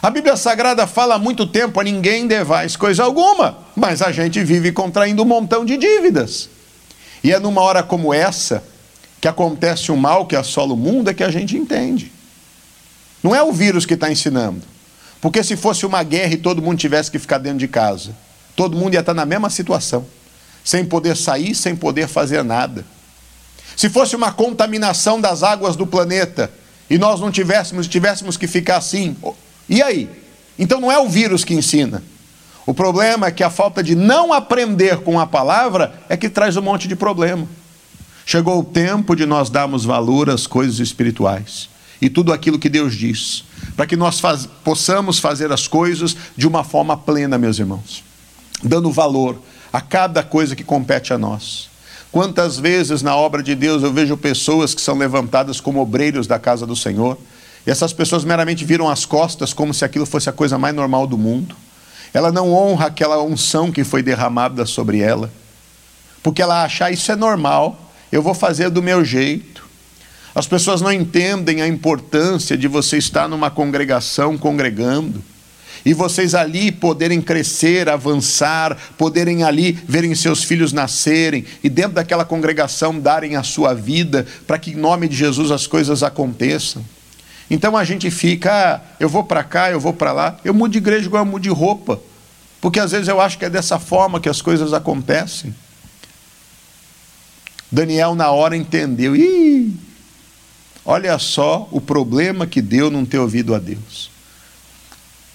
A Bíblia Sagrada fala há muito tempo a ninguém devais coisa alguma, mas a gente vive contraindo um montão de dívidas. E é numa hora como essa que acontece um mal que assola o mundo é que a gente entende. Não é o vírus que está ensinando. Porque se fosse uma guerra e todo mundo tivesse que ficar dentro de casa, todo mundo ia estar na mesma situação, sem poder sair, sem poder fazer nada. Se fosse uma contaminação das águas do planeta e nós não tivéssemos, tivéssemos que ficar assim, e aí? Então não é o vírus que ensina. O problema é que a falta de não aprender com a palavra é que traz um monte de problema. Chegou o tempo de nós darmos valor às coisas espirituais e tudo aquilo que Deus diz, para que nós faz, possamos fazer as coisas de uma forma plena, meus irmãos, dando valor a cada coisa que compete a nós. Quantas vezes na obra de Deus eu vejo pessoas que são levantadas como obreiros da casa do Senhor, e essas pessoas meramente viram as costas como se aquilo fosse a coisa mais normal do mundo. Ela não honra aquela unção que foi derramada sobre ela, porque ela acha ah, isso é normal, eu vou fazer do meu jeito. As pessoas não entendem a importância de você estar numa congregação congregando e vocês ali poderem crescer, avançar, poderem ali verem seus filhos nascerem e dentro daquela congregação darem a sua vida para que em nome de Jesus as coisas aconteçam. Então a gente fica, ah, eu vou para cá, eu vou para lá, eu mudo de igreja igual eu mudo de roupa, porque às vezes eu acho que é dessa forma que as coisas acontecem. Daniel na hora entendeu, ih, Olha só o problema que deu não ter ouvido a Deus.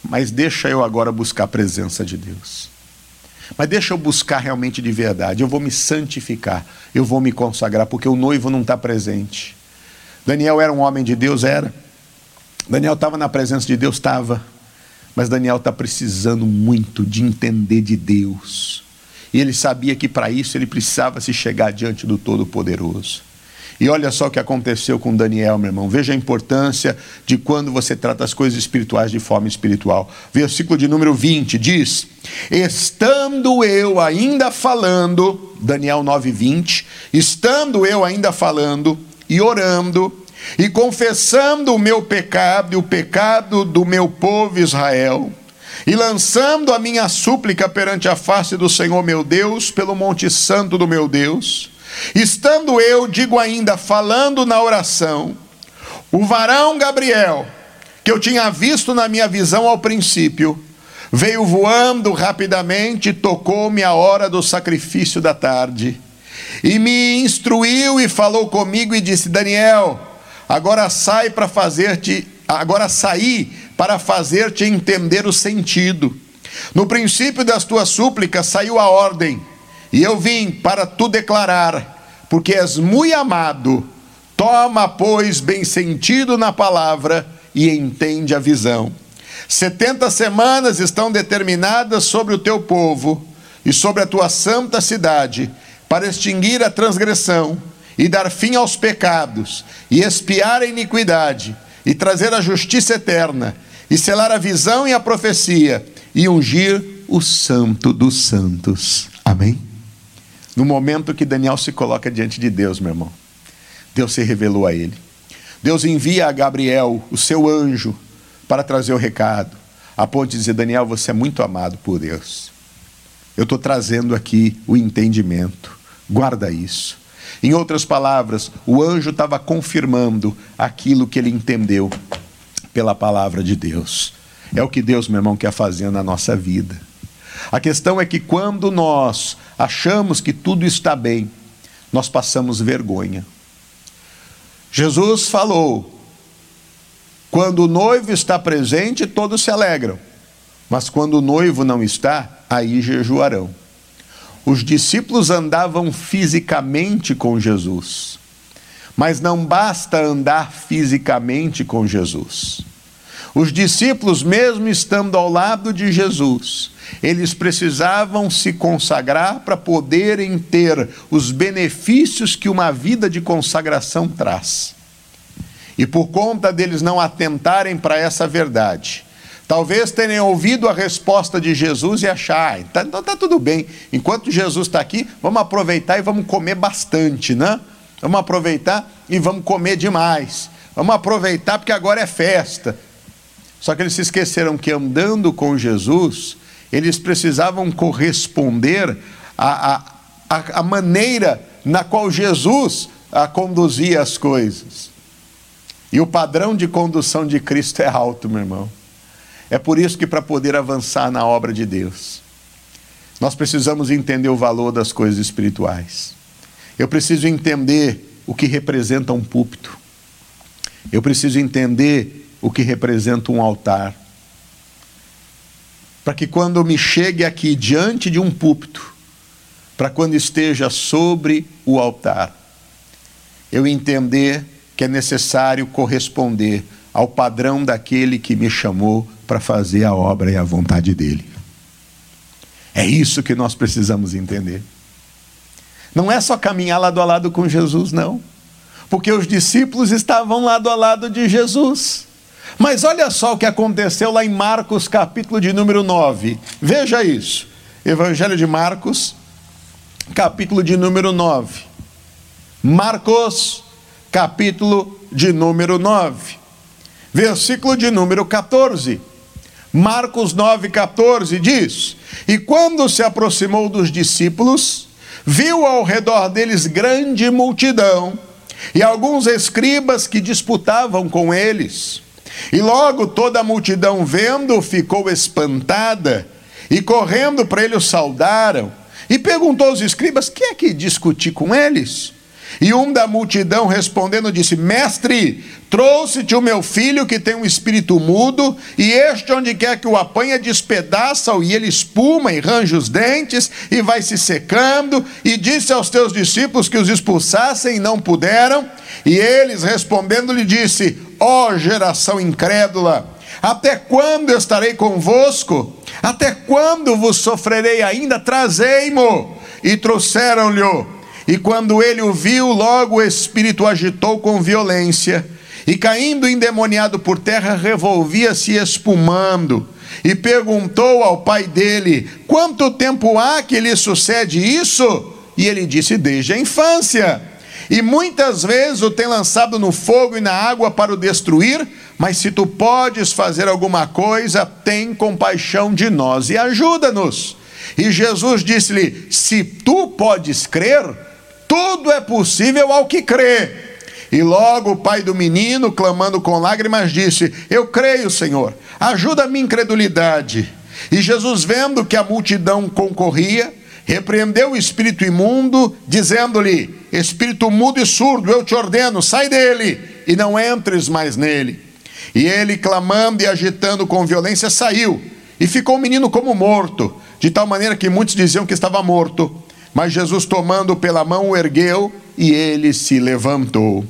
Mas deixa eu agora buscar a presença de Deus. Mas deixa eu buscar realmente de verdade. Eu vou me santificar, eu vou me consagrar, porque o noivo não está presente. Daniel era um homem de Deus? Era. Daniel estava na presença de Deus? Estava. Mas Daniel está precisando muito de entender de Deus. E ele sabia que para isso ele precisava se chegar diante do Todo-Poderoso. E olha só o que aconteceu com Daniel, meu irmão. Veja a importância de quando você trata as coisas espirituais de forma espiritual. Versículo de número 20 diz: Estando eu ainda falando, Daniel 9:20, estando eu ainda falando e orando e confessando o meu pecado e o pecado do meu povo Israel, e lançando a minha súplica perante a face do Senhor meu Deus, pelo monte santo do meu Deus, Estando eu, digo ainda, falando na oração, o varão Gabriel, que eu tinha visto na minha visão ao princípio, veio voando rapidamente e tocou-me a hora do sacrifício da tarde. E me instruiu e falou comigo e disse: Daniel, agora sai para fazer-te, agora saí para fazer-te entender o sentido. No princípio das tuas súplicas saiu a ordem e eu vim para tu declarar, porque és muito amado. Toma, pois, bem sentido na palavra e entende a visão. Setenta semanas estão determinadas sobre o teu povo e sobre a tua santa cidade, para extinguir a transgressão e dar fim aos pecados, e expiar a iniquidade, e trazer a justiça eterna, e selar a visão e a profecia, e ungir o santo dos santos. Amém? No momento que Daniel se coloca diante de Deus, meu irmão, Deus se revelou a ele. Deus envia a Gabriel, o seu anjo, para trazer o recado, a ponto de dizer: Daniel, você é muito amado por Deus. Eu estou trazendo aqui o entendimento, guarda isso. Em outras palavras, o anjo estava confirmando aquilo que ele entendeu pela palavra de Deus. É o que Deus, meu irmão, quer fazer na nossa vida. A questão é que quando nós achamos que tudo está bem, nós passamos vergonha. Jesus falou: quando o noivo está presente, todos se alegram, mas quando o noivo não está, aí jejuarão. Os discípulos andavam fisicamente com Jesus, mas não basta andar fisicamente com Jesus. Os discípulos, mesmo estando ao lado de Jesus, eles precisavam se consagrar para poderem ter os benefícios que uma vida de consagração traz. E por conta deles não atentarem para essa verdade, talvez tenham ouvido a resposta de Jesus e achar, ah, tá, então tá tudo bem, enquanto Jesus está aqui, vamos aproveitar e vamos comer bastante, né? Vamos aproveitar e vamos comer demais. Vamos aproveitar porque agora é festa. Só que eles se esqueceram que andando com Jesus, eles precisavam corresponder à, à, à maneira na qual Jesus a, conduzia as coisas. E o padrão de condução de Cristo é alto, meu irmão. É por isso que, para poder avançar na obra de Deus, nós precisamos entender o valor das coisas espirituais. Eu preciso entender o que representa um púlpito. Eu preciso entender o que representa um altar. Para que quando eu me chegue aqui diante de um púlpito, para quando esteja sobre o altar, eu entender que é necessário corresponder ao padrão daquele que me chamou para fazer a obra e a vontade dele. É isso que nós precisamos entender. Não é só caminhar lado a lado com Jesus, não. Porque os discípulos estavam lado a lado de Jesus. Mas olha só o que aconteceu lá em Marcos, capítulo de número 9. Veja isso. Evangelho de Marcos, capítulo de número 9. Marcos, capítulo de número 9. Versículo de número 14. Marcos 9, 14 diz: E quando se aproximou dos discípulos, viu ao redor deles grande multidão e alguns escribas que disputavam com eles. E logo toda a multidão, vendo, ficou espantada e correndo para ele o saudaram. E perguntou aos escribas: que é que discutir com eles? E um da multidão respondendo disse: Mestre, trouxe-te o meu filho que tem um espírito mudo, e este, onde quer que o apanha, despedaça-o, e ele espuma e range os dentes, e vai se secando. E disse aos teus discípulos que os expulsassem, e não puderam. E eles respondendo lhe disse: Ó oh, geração incrédula, até quando estarei convosco? Até quando vos sofrerei ainda? Trazei-mo. E trouxeram-lhe e quando ele o viu, logo o espírito agitou com violência, e caindo endemoniado por terra, revolvia-se espumando. E perguntou ao pai dele: Quanto tempo há que lhe sucede isso? E ele disse: Desde a infância. E muitas vezes o tem lançado no fogo e na água para o destruir, mas se tu podes fazer alguma coisa, tem compaixão de nós e ajuda-nos. E Jesus disse-lhe: Se tu podes crer, tudo é possível ao que crê. E logo o pai do menino, clamando com lágrimas, disse: Eu creio, Senhor, ajuda a minha incredulidade. E Jesus, vendo que a multidão concorria, repreendeu o espírito imundo, dizendo-lhe: Espírito mudo e surdo, eu te ordeno, sai dele e não entres mais nele. E ele, clamando e agitando com violência, saiu. E ficou o menino como morto, de tal maneira que muitos diziam que estava morto. Mas Jesus, tomando pela mão, o ergueu e ele se levantou.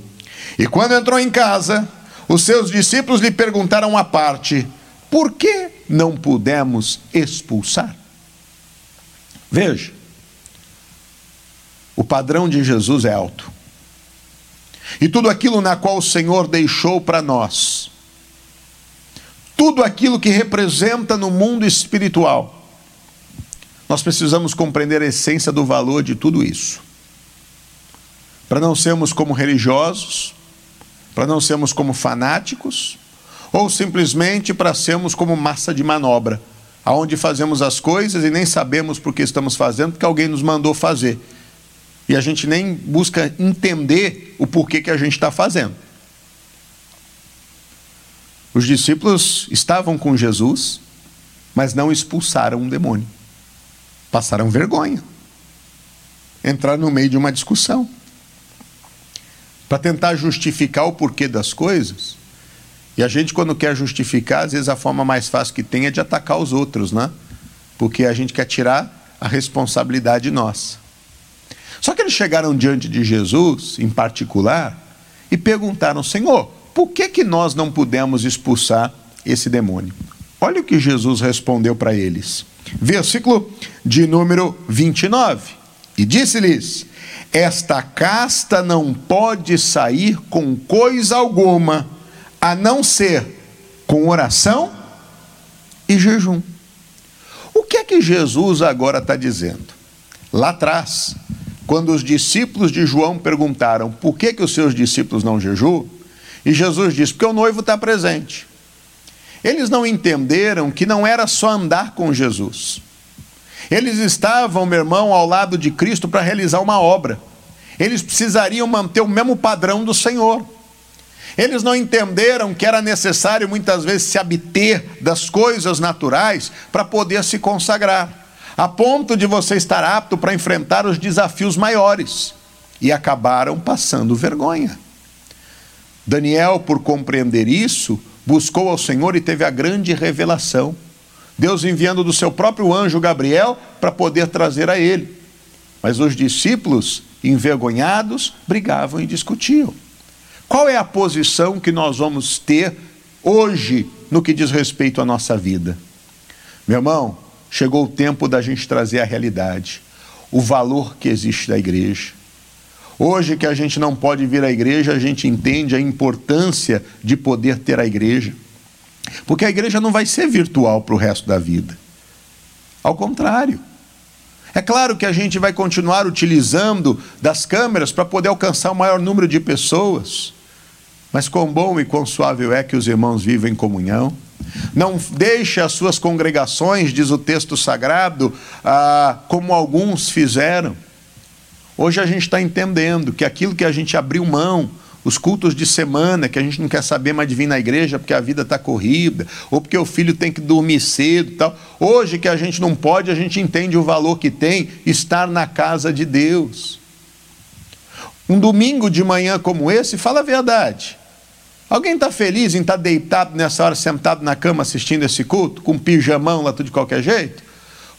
E quando entrou em casa, os seus discípulos lhe perguntaram à parte: Por que não pudemos expulsar? Veja, o padrão de Jesus é alto. E tudo aquilo na qual o Senhor deixou para nós, tudo aquilo que representa no mundo espiritual, nós precisamos compreender a essência do valor de tudo isso. Para não sermos como religiosos, para não sermos como fanáticos, ou simplesmente para sermos como massa de manobra, aonde fazemos as coisas e nem sabemos por que estamos fazendo, porque alguém nos mandou fazer. E a gente nem busca entender o porquê que a gente está fazendo. Os discípulos estavam com Jesus, mas não expulsaram um demônio passaram vergonha. Entraram no meio de uma discussão. Para tentar justificar o porquê das coisas. E a gente, quando quer justificar, às vezes a forma mais fácil que tem é de atacar os outros, né? Porque a gente quer tirar a responsabilidade nossa. Só que eles chegaram diante de Jesus, em particular, e perguntaram: Senhor, por que, que nós não pudemos expulsar esse demônio? Olha o que Jesus respondeu para eles. Versículo de número 29. E disse-lhes: esta casta não pode sair com coisa alguma, a não ser com oração e jejum. O que é que Jesus agora está dizendo? Lá atrás, quando os discípulos de João perguntaram por que, que os seus discípulos não jejuam, e Jesus disse: porque o noivo está presente. Eles não entenderam que não era só andar com Jesus. Eles estavam, meu irmão, ao lado de Cristo para realizar uma obra. Eles precisariam manter o mesmo padrão do Senhor. Eles não entenderam que era necessário muitas vezes se abter das coisas naturais para poder se consagrar, a ponto de você estar apto para enfrentar os desafios maiores. E acabaram passando vergonha. Daniel, por compreender isso, buscou ao Senhor e teve a grande revelação. Deus enviando do seu próprio anjo Gabriel para poder trazer a ele. Mas os discípulos, envergonhados, brigavam e discutiam. Qual é a posição que nós vamos ter hoje no que diz respeito à nossa vida? Meu irmão, chegou o tempo da gente trazer a realidade, o valor que existe da igreja. Hoje que a gente não pode vir à igreja, a gente entende a importância de poder ter a igreja. Porque a igreja não vai ser virtual para o resto da vida. Ao contrário. É claro que a gente vai continuar utilizando das câmeras para poder alcançar o maior número de pessoas. Mas quão bom e quão suave é que os irmãos vivem em comunhão. Não deixe as suas congregações, diz o texto sagrado, ah, como alguns fizeram. Hoje a gente está entendendo que aquilo que a gente abriu mão, os cultos de semana, que a gente não quer saber mais de vir na igreja porque a vida está corrida, ou porque o filho tem que dormir cedo e tal. Hoje que a gente não pode, a gente entende o valor que tem estar na casa de Deus. Um domingo de manhã como esse, fala a verdade. Alguém está feliz em estar tá deitado nessa hora, sentado na cama assistindo esse culto, com um pijamão lá tudo de qualquer jeito?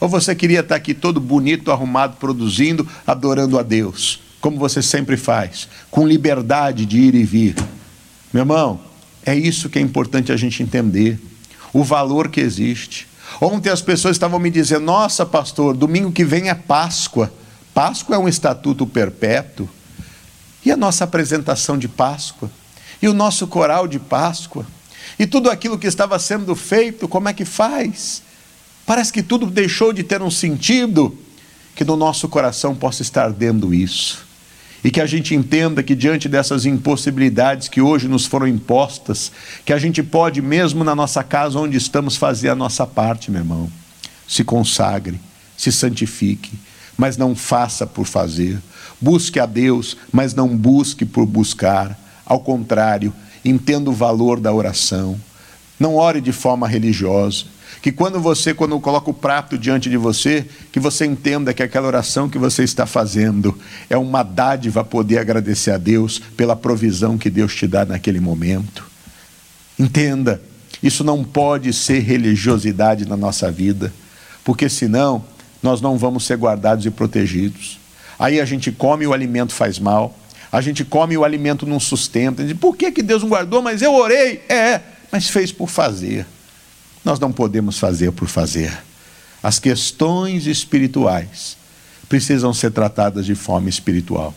Ou você queria estar aqui todo bonito, arrumado, produzindo, adorando a Deus? como você sempre faz, com liberdade de ir e vir. Meu irmão, é isso que é importante a gente entender, o valor que existe. Ontem as pessoas estavam me dizendo: nossa, pastor, domingo que vem é Páscoa. Páscoa é um estatuto perpétuo. E a nossa apresentação de Páscoa? E o nosso coral de Páscoa? E tudo aquilo que estava sendo feito, como é que faz? Parece que tudo deixou de ter um sentido, que no nosso coração possa estar dentro isso e que a gente entenda que diante dessas impossibilidades que hoje nos foram impostas, que a gente pode, mesmo na nossa casa onde estamos, fazer a nossa parte, meu irmão. Se consagre, se santifique, mas não faça por fazer. Busque a Deus, mas não busque por buscar. Ao contrário, entenda o valor da oração. Não ore de forma religiosa que quando você, quando coloca o prato diante de você, que você entenda que aquela oração que você está fazendo é uma dádiva poder agradecer a Deus pela provisão que Deus te dá naquele momento. Entenda, isso não pode ser religiosidade na nossa vida, porque senão nós não vamos ser guardados e protegidos. Aí a gente come e o alimento faz mal, a gente come e o alimento não sustenta. Por que, que Deus não guardou? Mas eu orei. É, mas fez por fazer. Nós não podemos fazer por fazer. As questões espirituais precisam ser tratadas de forma espiritual.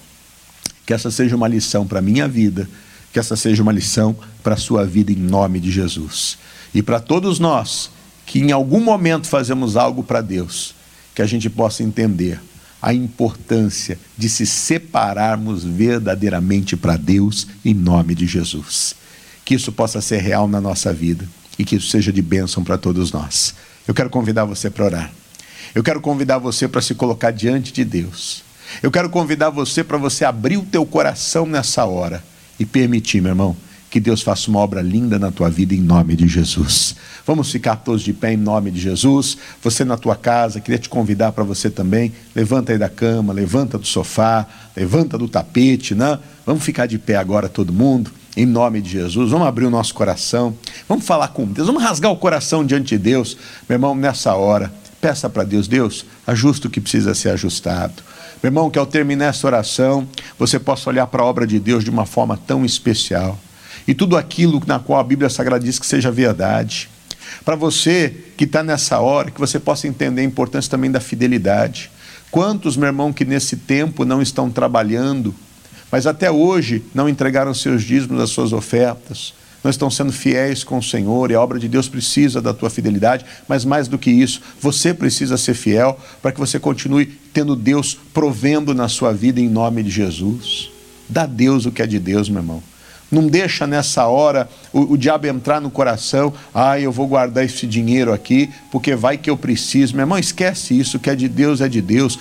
Que essa seja uma lição para a minha vida, que essa seja uma lição para a sua vida em nome de Jesus. E para todos nós que em algum momento fazemos algo para Deus, que a gente possa entender a importância de se separarmos verdadeiramente para Deus em nome de Jesus. Que isso possa ser real na nossa vida e que isso seja de bênção para todos nós. Eu quero convidar você para orar. Eu quero convidar você para se colocar diante de Deus. Eu quero convidar você para você abrir o teu coração nessa hora e permitir, meu irmão, que Deus faça uma obra linda na tua vida em nome de Jesus. Vamos ficar todos de pé em nome de Jesus. Você na tua casa, queria te convidar para você também. Levanta aí da cama, levanta do sofá, levanta do tapete, né? Vamos ficar de pé agora todo mundo em nome de Jesus. Vamos abrir o nosso coração, vamos falar com Deus, vamos rasgar o coração diante de Deus, meu irmão, nessa hora. Peça para Deus, Deus, ajusta o que precisa ser ajustado. Meu irmão, que ao terminar essa oração, você possa olhar para a obra de Deus de uma forma tão especial. E tudo aquilo na qual a Bíblia Sagrada diz que seja verdade. Para você que está nessa hora, que você possa entender a importância também da fidelidade. Quantos, meu irmão, que nesse tempo não estão trabalhando, mas até hoje não entregaram seus dízimos, as suas ofertas, não estão sendo fiéis com o Senhor e a obra de Deus precisa da tua fidelidade, mas mais do que isso, você precisa ser fiel para que você continue tendo Deus provendo na sua vida em nome de Jesus. Dá Deus o que é de Deus, meu irmão. Não deixa nessa hora o, o, diabo entrar no coração, ah, eu vou guardar esse dinheiro aqui, porque vai que eu preciso. Meu irmão, esquece isso, o que é de Deus é de Deus.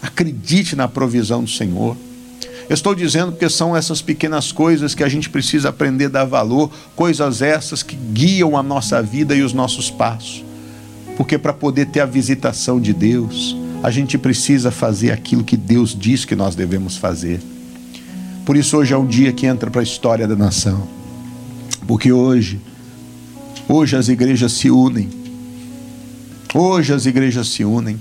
Acredite na provisão do Senhor. Eu estou dizendo porque são essas pequenas coisas que a gente precisa aprender a dar valor, coisas essas que guiam a nossa vida e os nossos passos. Porque para poder ter a visitação de Deus, a gente precisa fazer aquilo que Deus diz que nós devemos fazer. Por isso hoje é um dia que entra para a história da nação. Porque hoje, hoje as igrejas se unem. Hoje as igrejas se unem.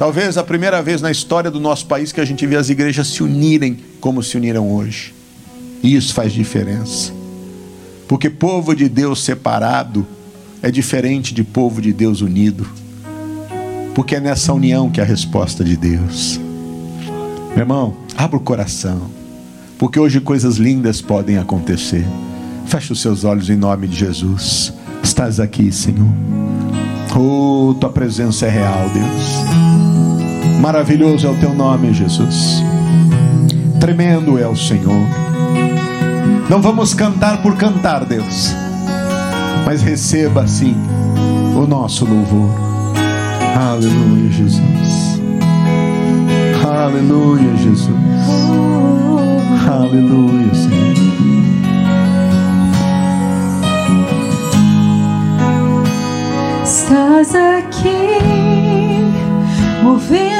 Talvez a primeira vez na história do nosso país que a gente vê as igrejas se unirem como se uniram hoje. E isso faz diferença. Porque povo de Deus separado é diferente de povo de Deus unido. Porque é nessa união que é a resposta de Deus. Meu irmão, abra o coração. Porque hoje coisas lindas podem acontecer. Feche os seus olhos em nome de Jesus. Estás aqui, Senhor. Oh, tua presença é real, Deus. Maravilhoso é o teu nome, Jesus. Tremendo é o Senhor. Não vamos cantar por cantar, Deus, mas receba sim o nosso louvor. Aleluia, Jesus. Aleluia, Jesus. Aleluia, Senhor. Estás aqui movendo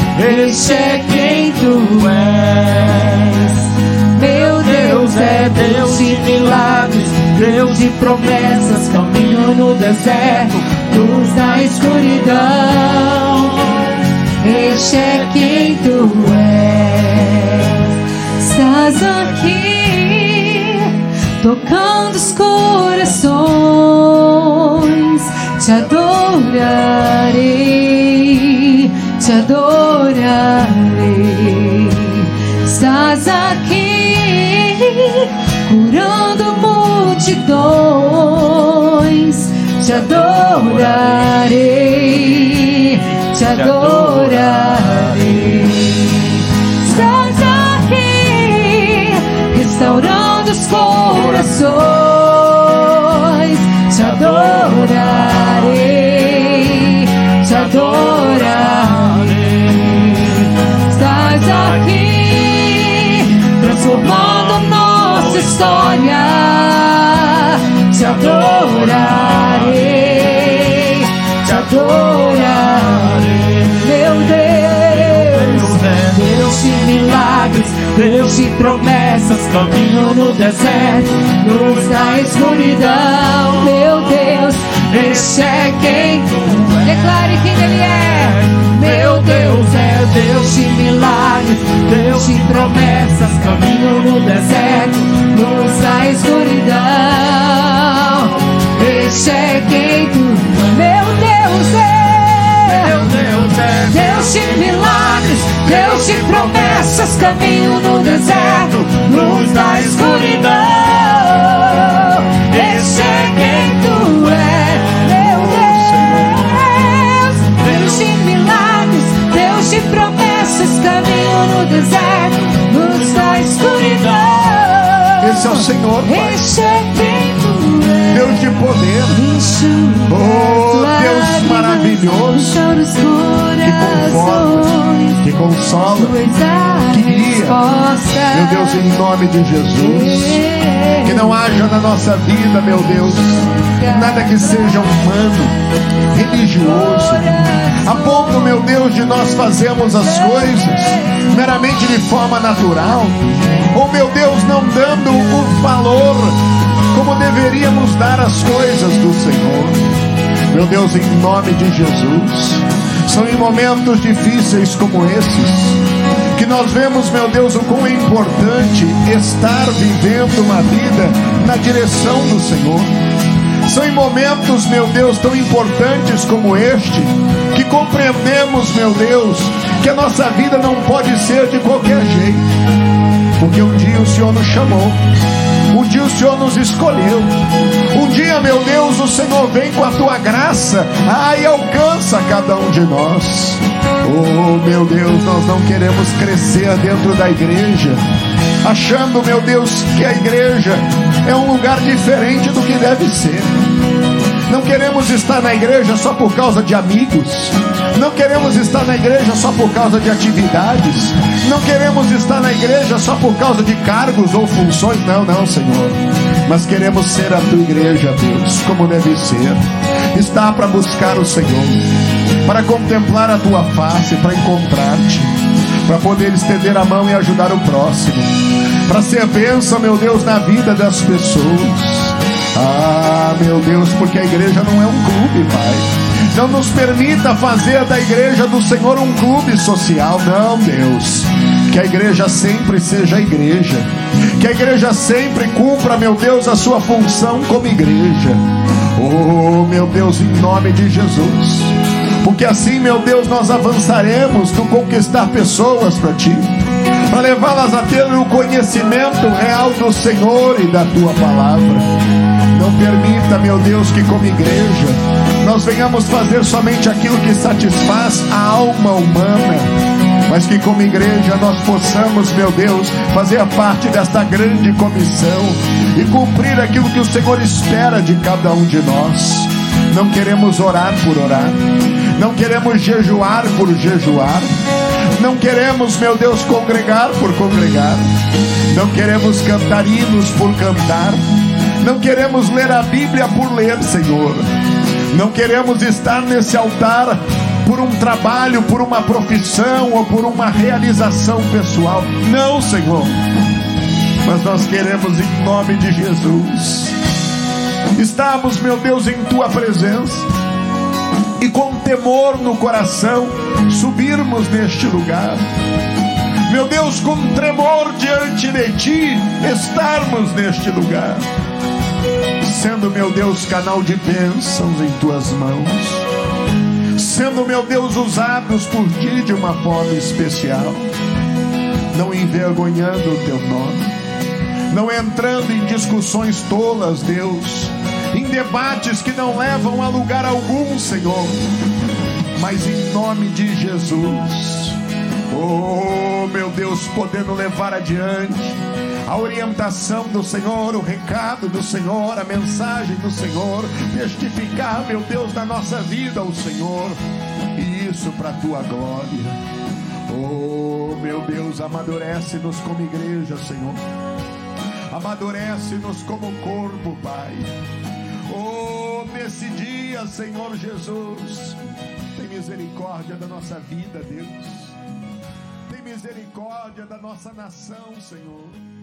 Este é quem tu és. Meu Deus é Deus de milagres, Deus de promessas, caminho no deserto, luz na escuridão. Este é quem tu és. Estás aqui, tocando os corações, te adorarei te adorarei. Estás aqui curando multidões. Te adorarei, te adorarei. Estás aqui restaurando os corações. Adorarei, te adorarei, meu Deus. Deus de milagres, Deus de promessas, caminho no deserto, luz na escuridão, meu Deus. Este é quem declare quem Ele é. Meu Deus é Deus de milagres, Deus de promessas, caminho no deserto, luz na escuridão cheguei tu, meu Deus é. Meu Deus é Deus de milagres, Deus de promessas, caminho no deserto, luz da escuridão. Esse é quem tu é, meu Deus. Deus de milagres, Deus de promessas, caminho no deserto, luz da escuridão. Esse é o Senhor, Pai. Poder. Oh, Deus maravilhoso. Que conforta, que consola, que guia. Meu Deus, em nome de Jesus. Que não haja na nossa vida, meu Deus, nada que seja humano, religioso, a ponto, meu Deus, de nós fazermos as coisas meramente de forma natural, ou meu Deus, não dando o valor como deveríamos dar as coisas do Senhor. Meu Deus, em nome de Jesus, são em momentos difíceis como esses que nós vemos, meu Deus, o quão é importante estar vivendo uma vida na direção do Senhor. São em momentos, meu Deus, tão importantes como este, que compreendemos, meu Deus, que a nossa vida não pode ser de qualquer jeito, porque um dia o Senhor nos chamou dia o Senhor nos escolheu. Um dia, meu Deus, o Senhor vem com a tua graça e alcança cada um de nós. Oh, meu Deus, nós não queremos crescer dentro da igreja, achando, meu Deus, que a igreja é um lugar diferente do que deve ser. Não queremos estar na igreja só por causa de amigos. Não queremos estar na igreja só por causa de atividades. Não queremos estar na igreja só por causa de cargos ou funções. Não, não, Senhor. Mas queremos ser a tua igreja, Deus, como deve ser. Está para buscar o Senhor, para contemplar a tua face, para encontrar-te, para poder estender a mão e ajudar o próximo, para ser bênção, meu Deus, na vida das pessoas. Ah, meu Deus, porque a igreja não é um clube, Pai. Não nos permita fazer da igreja do Senhor um clube social, não, Deus. Que a igreja sempre seja a igreja. Que a igreja sempre cumpra, meu Deus, a sua função como igreja. Oh, meu Deus, em nome de Jesus. Porque assim, meu Deus, nós avançaremos no conquistar pessoas para ti para levá-las a ter o conhecimento real do Senhor e da tua palavra. Permita, meu Deus, que como igreja nós venhamos fazer somente aquilo que satisfaz a alma humana mas que como igreja nós possamos, meu Deus, fazer parte desta grande comissão e cumprir aquilo que o Senhor espera de cada um de nós. Não queremos orar por orar, não queremos jejuar por jejuar, não queremos, meu Deus, congregar por congregar, não queremos cantar hinos por cantar não queremos ler a Bíblia por ler, Senhor. Não queremos estar nesse altar por um trabalho, por uma profissão ou por uma realização pessoal. Não, Senhor. Mas nós queremos, em nome de Jesus, estarmos, meu Deus, em tua presença e com temor no coração subirmos neste lugar. Meu Deus, com tremor diante de ti, estarmos neste lugar sendo, meu Deus, canal de bênçãos em tuas mãos, sendo, meu Deus, usados por ti de uma forma especial, não envergonhando o teu nome, não entrando em discussões tolas, Deus, em debates que não levam a lugar algum, Senhor, mas em nome de Jesus, oh meu Deus, podendo levar adiante a orientação do Senhor, o recado do Senhor, a mensagem do Senhor, testificar, meu Deus, da nossa vida ao Senhor, e isso para a tua glória. Oh, meu Deus, amadurece-nos como igreja, Senhor. Amadurece-nos como corpo, Pai. Oh, nesse dia, Senhor Jesus, tem misericórdia da nossa vida, Deus. Tem misericórdia da nossa nação, Senhor.